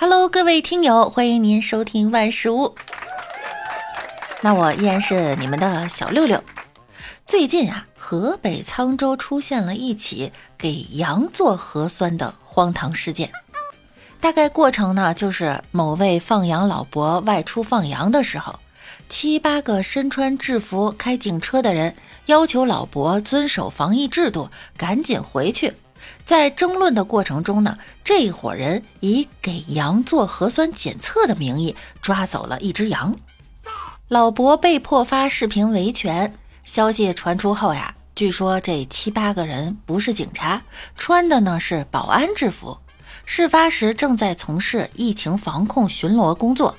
Hello，各位听友，欢迎您收听万事屋。那我依然是你们的小六六。最近啊，河北沧州出现了一起给羊做核酸的荒唐事件。大概过程呢，就是某位放羊老伯外出放羊的时候，七八个身穿制服开警车的人要求老伯遵守防疫制度，赶紧回去。在争论的过程中呢，这伙人以给羊做核酸检测的名义抓走了一只羊，老伯被迫发视频维权。消息传出后呀，据说这七八个人不是警察，穿的呢是保安制服，事发时正在从事疫情防控巡逻工作。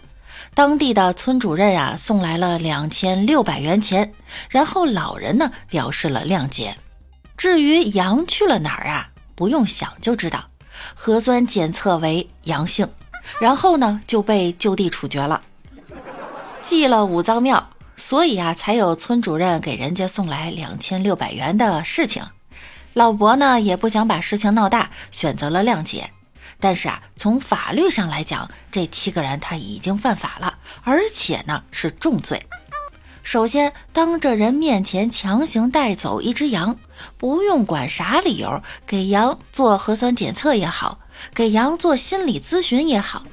当地的村主任呀送来了两千六百元钱，然后老人呢表示了谅解。至于羊去了哪儿啊？不用想就知道，核酸检测为阳性，然后呢就被就地处决了，祭了五脏庙，所以啊才有村主任给人家送来两千六百元的事情。老伯呢也不想把事情闹大，选择了谅解。但是啊，从法律上来讲，这七个人他已经犯法了，而且呢是重罪。首先，当着人面前强行带走一只羊，不用管啥理由，给羊做核酸检测也好，给羊做心理咨询也好，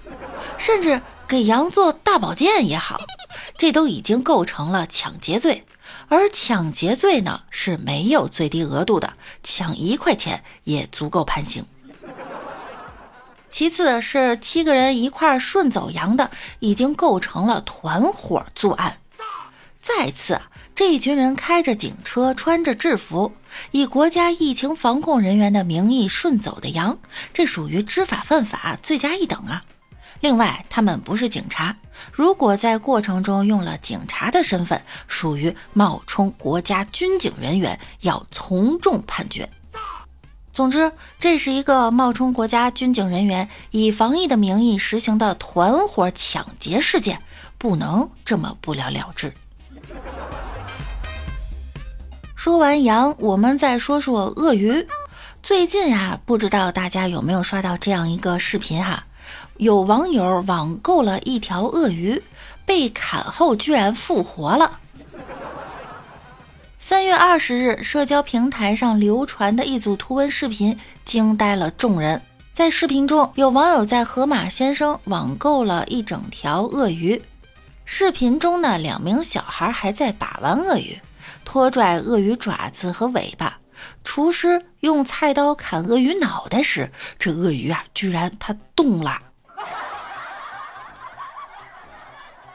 甚至给羊做大保健也好，这都已经构成了抢劫罪。而抢劫罪呢是没有最低额度的，抢一块钱也足够判刑。其次是七个人一块顺走羊的，已经构成了团伙作案。再次，这一群人开着警车，穿着制服，以国家疫情防控人员的名义顺走的羊，这属于知法犯法，罪加一等啊！另外，他们不是警察，如果在过程中用了警察的身份，属于冒充国家军警人员，要从重判决。总之，这是一个冒充国家军警人员，以防疫的名义实行的团伙抢劫事件，不能这么不了了之。说完羊，我们再说说鳄鱼。最近呀，不知道大家有没有刷到这样一个视频哈？有网友网购了一条鳄鱼，被砍后居然复活了。三月二十日，社交平台上流传的一组图文视频惊呆了众人。在视频中，有网友在河马先生网购了一整条鳄鱼。视频中呢，两名小孩还在把玩鳄鱼。拖拽鳄鱼爪子和尾巴，厨师用菜刀砍鳄鱼脑袋时，这鳄鱼啊，居然它动了。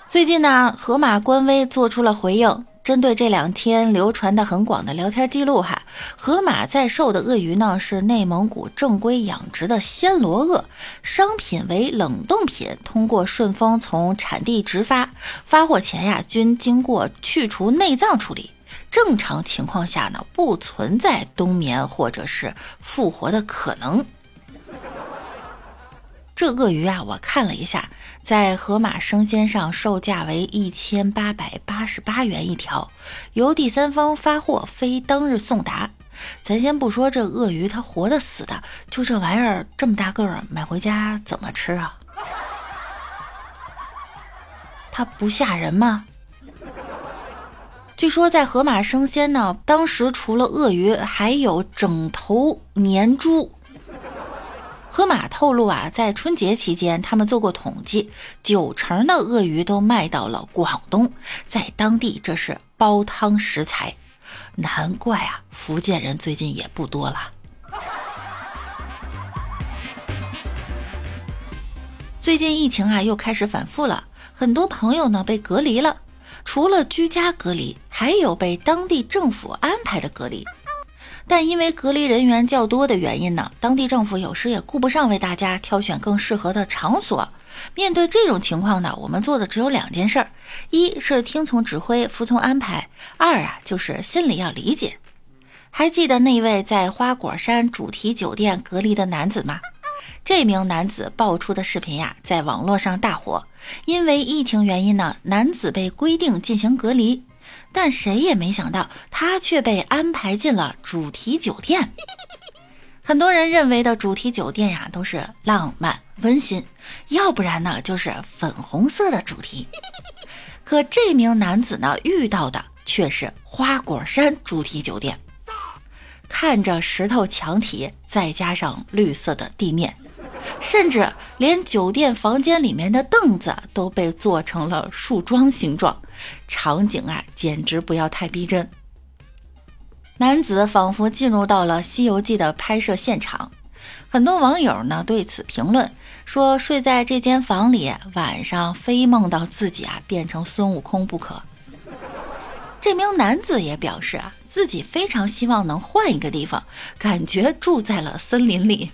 最近呢，河马官微做出了回应，针对这两天流传的很广的聊天记录哈，河马在售的鳄鱼呢是内蒙古正规养殖的暹罗鳄，商品为冷冻品，通过顺丰从产地直发，发货前呀均经过去除内脏处理。正常情况下呢，不存在冬眠或者是复活的可能。这鳄鱼啊，我看了一下，在盒马生鲜上售价为一千八百八十八元一条，由第三方发货，非当日送达。咱先不说这鳄鱼它活的死的，就这玩意儿这么大个儿，买回家怎么吃啊？它不吓人吗？据说在盒马生鲜呢，当时除了鳄鱼，还有整头年猪。盒马透露啊，在春节期间，他们做过统计，九成的鳄鱼都卖到了广东，在当地这是煲汤食材。难怪啊，福建人最近也不多了。最近疫情啊，又开始反复了，很多朋友呢被隔离了。除了居家隔离，还有被当地政府安排的隔离，但因为隔离人员较多的原因呢，当地政府有时也顾不上为大家挑选更适合的场所。面对这种情况呢，我们做的只有两件事儿：一是听从指挥，服从安排；二啊，就是心里要理解。还记得那位在花果山主题酒店隔离的男子吗？这名男子爆出的视频呀，在网络上大火。因为疫情原因呢，男子被规定进行隔离，但谁也没想到，他却被安排进了主题酒店。很多人认为的主题酒店呀，都是浪漫温馨，要不然呢就是粉红色的主题。可这名男子呢，遇到的却是花果山主题酒店。看着石头墙体，再加上绿色的地面，甚至连酒店房间里面的凳子都被做成了树桩形状，场景啊，简直不要太逼真。男子仿佛进入到了《西游记》的拍摄现场，很多网友呢对此评论说：“睡在这间房里，晚上非梦到自己啊变成孙悟空不可。”这名男子也表示啊，自己非常希望能换一个地方，感觉住在了森林里。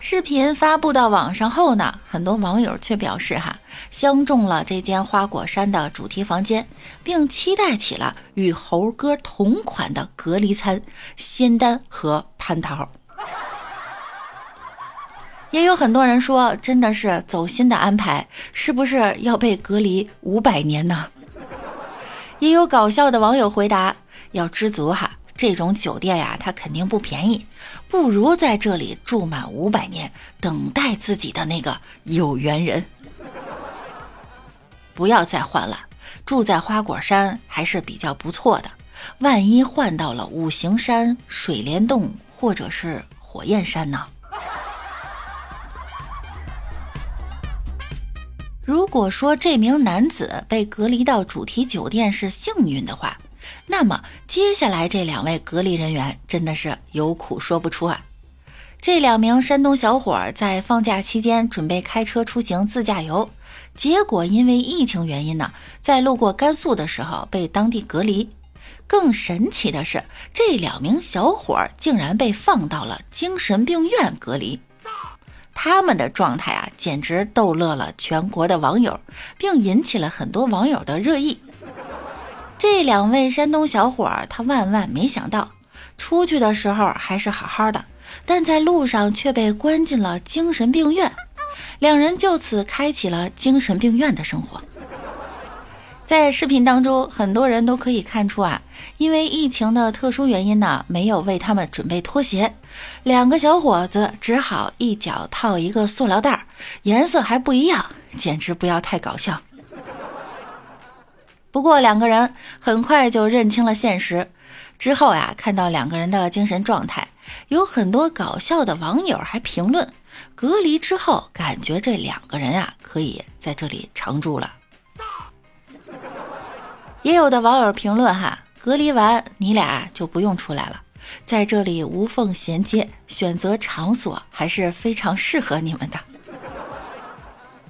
视频发布到网上后呢，很多网友却表示哈，相中了这间花果山的主题房间，并期待起了与猴哥同款的隔离餐仙丹和蟠桃。也有很多人说，真的是走心的安排，是不是要被隔离五百年呢？也有搞笑的网友回答：“要知足哈，这种酒店呀，它肯定不便宜，不如在这里住满五百年，等待自己的那个有缘人。不要再换了，住在花果山还是比较不错的。万一换到了五行山、水帘洞或者是火焰山呢？”如果说这名男子被隔离到主题酒店是幸运的话，那么接下来这两位隔离人员真的是有苦说不出啊！这两名山东小伙在放假期间准备开车出行自驾游，结果因为疫情原因呢，在路过甘肃的时候被当地隔离。更神奇的是，这两名小伙竟然被放到了精神病院隔离。他们的状态啊，简直逗乐了全国的网友，并引起了很多网友的热议。这两位山东小伙，他万万没想到，出去的时候还是好好的，但在路上却被关进了精神病院。两人就此开启了精神病院的生活。在视频当中，很多人都可以看出啊，因为疫情的特殊原因呢，没有为他们准备拖鞋，两个小伙子只好一脚套一个塑料袋，颜色还不一样，简直不要太搞笑。不过两个人很快就认清了现实，之后呀，看到两个人的精神状态，有很多搞笑的网友还评论，隔离之后感觉这两个人啊，可以在这里常住了。也有的网友评论哈，隔离完你俩就不用出来了，在这里无缝衔接，选择场所还是非常适合你们的。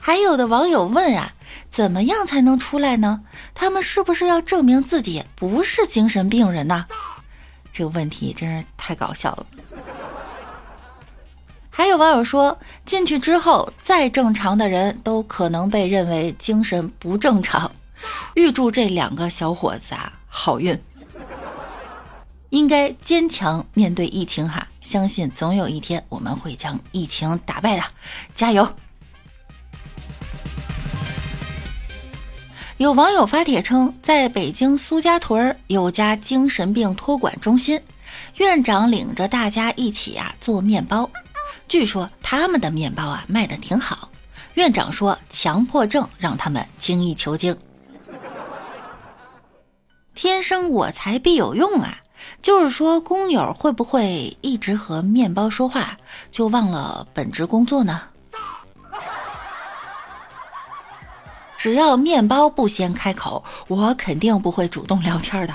还有的网友问啊，怎么样才能出来呢？他们是不是要证明自己不是精神病人呢？这个问题真是太搞笑了。还有网友说，进去之后再正常的人都可能被认为精神不正常。预祝这两个小伙子啊好运，应该坚强面对疫情哈，相信总有一天我们会将疫情打败的，加油！有网友发帖称，在北京苏家屯有家精神病托管中心，院长领着大家一起啊做面包，据说他们的面包啊卖的挺好，院长说强迫症让他们精益求精。天生我材必有用啊！就是说，工友会不会一直和面包说话，就忘了本职工作呢？只要面包不先开口，我肯定不会主动聊天的。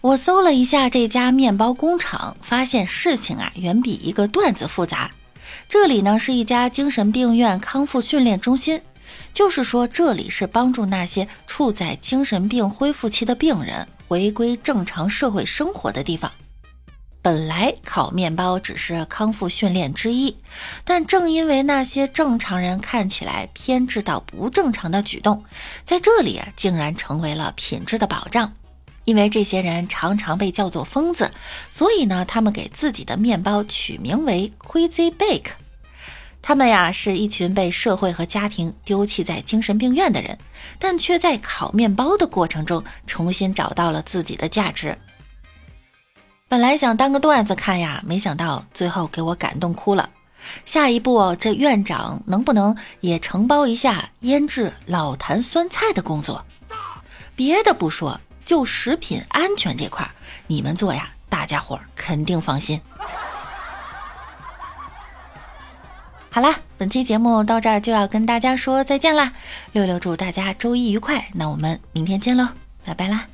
我搜了一下这家面包工厂，发现事情啊远比一个段子复杂。这里呢是一家精神病院康复训练中心。就是说，这里是帮助那些处在精神病恢复期的病人回归正常社会生活的地方。本来烤面包只是康复训练之一，但正因为那些正常人看起来偏执到不正常的举动，在这里竟然成为了品质的保障。因为这些人常常被叫做疯子，所以呢，他们给自己的面包取名为 Crazy Bake。他们呀是一群被社会和家庭丢弃在精神病院的人，但却在烤面包的过程中重新找到了自己的价值。本来想当个段子看呀，没想到最后给我感动哭了。下一步，这院长能不能也承包一下腌制老坛酸菜的工作？别的不说，就食品安全这块，你们做呀，大家伙肯定放心。好啦，本期节目到这儿就要跟大家说再见啦！六六祝大家周一愉快，那我们明天见喽，拜拜啦！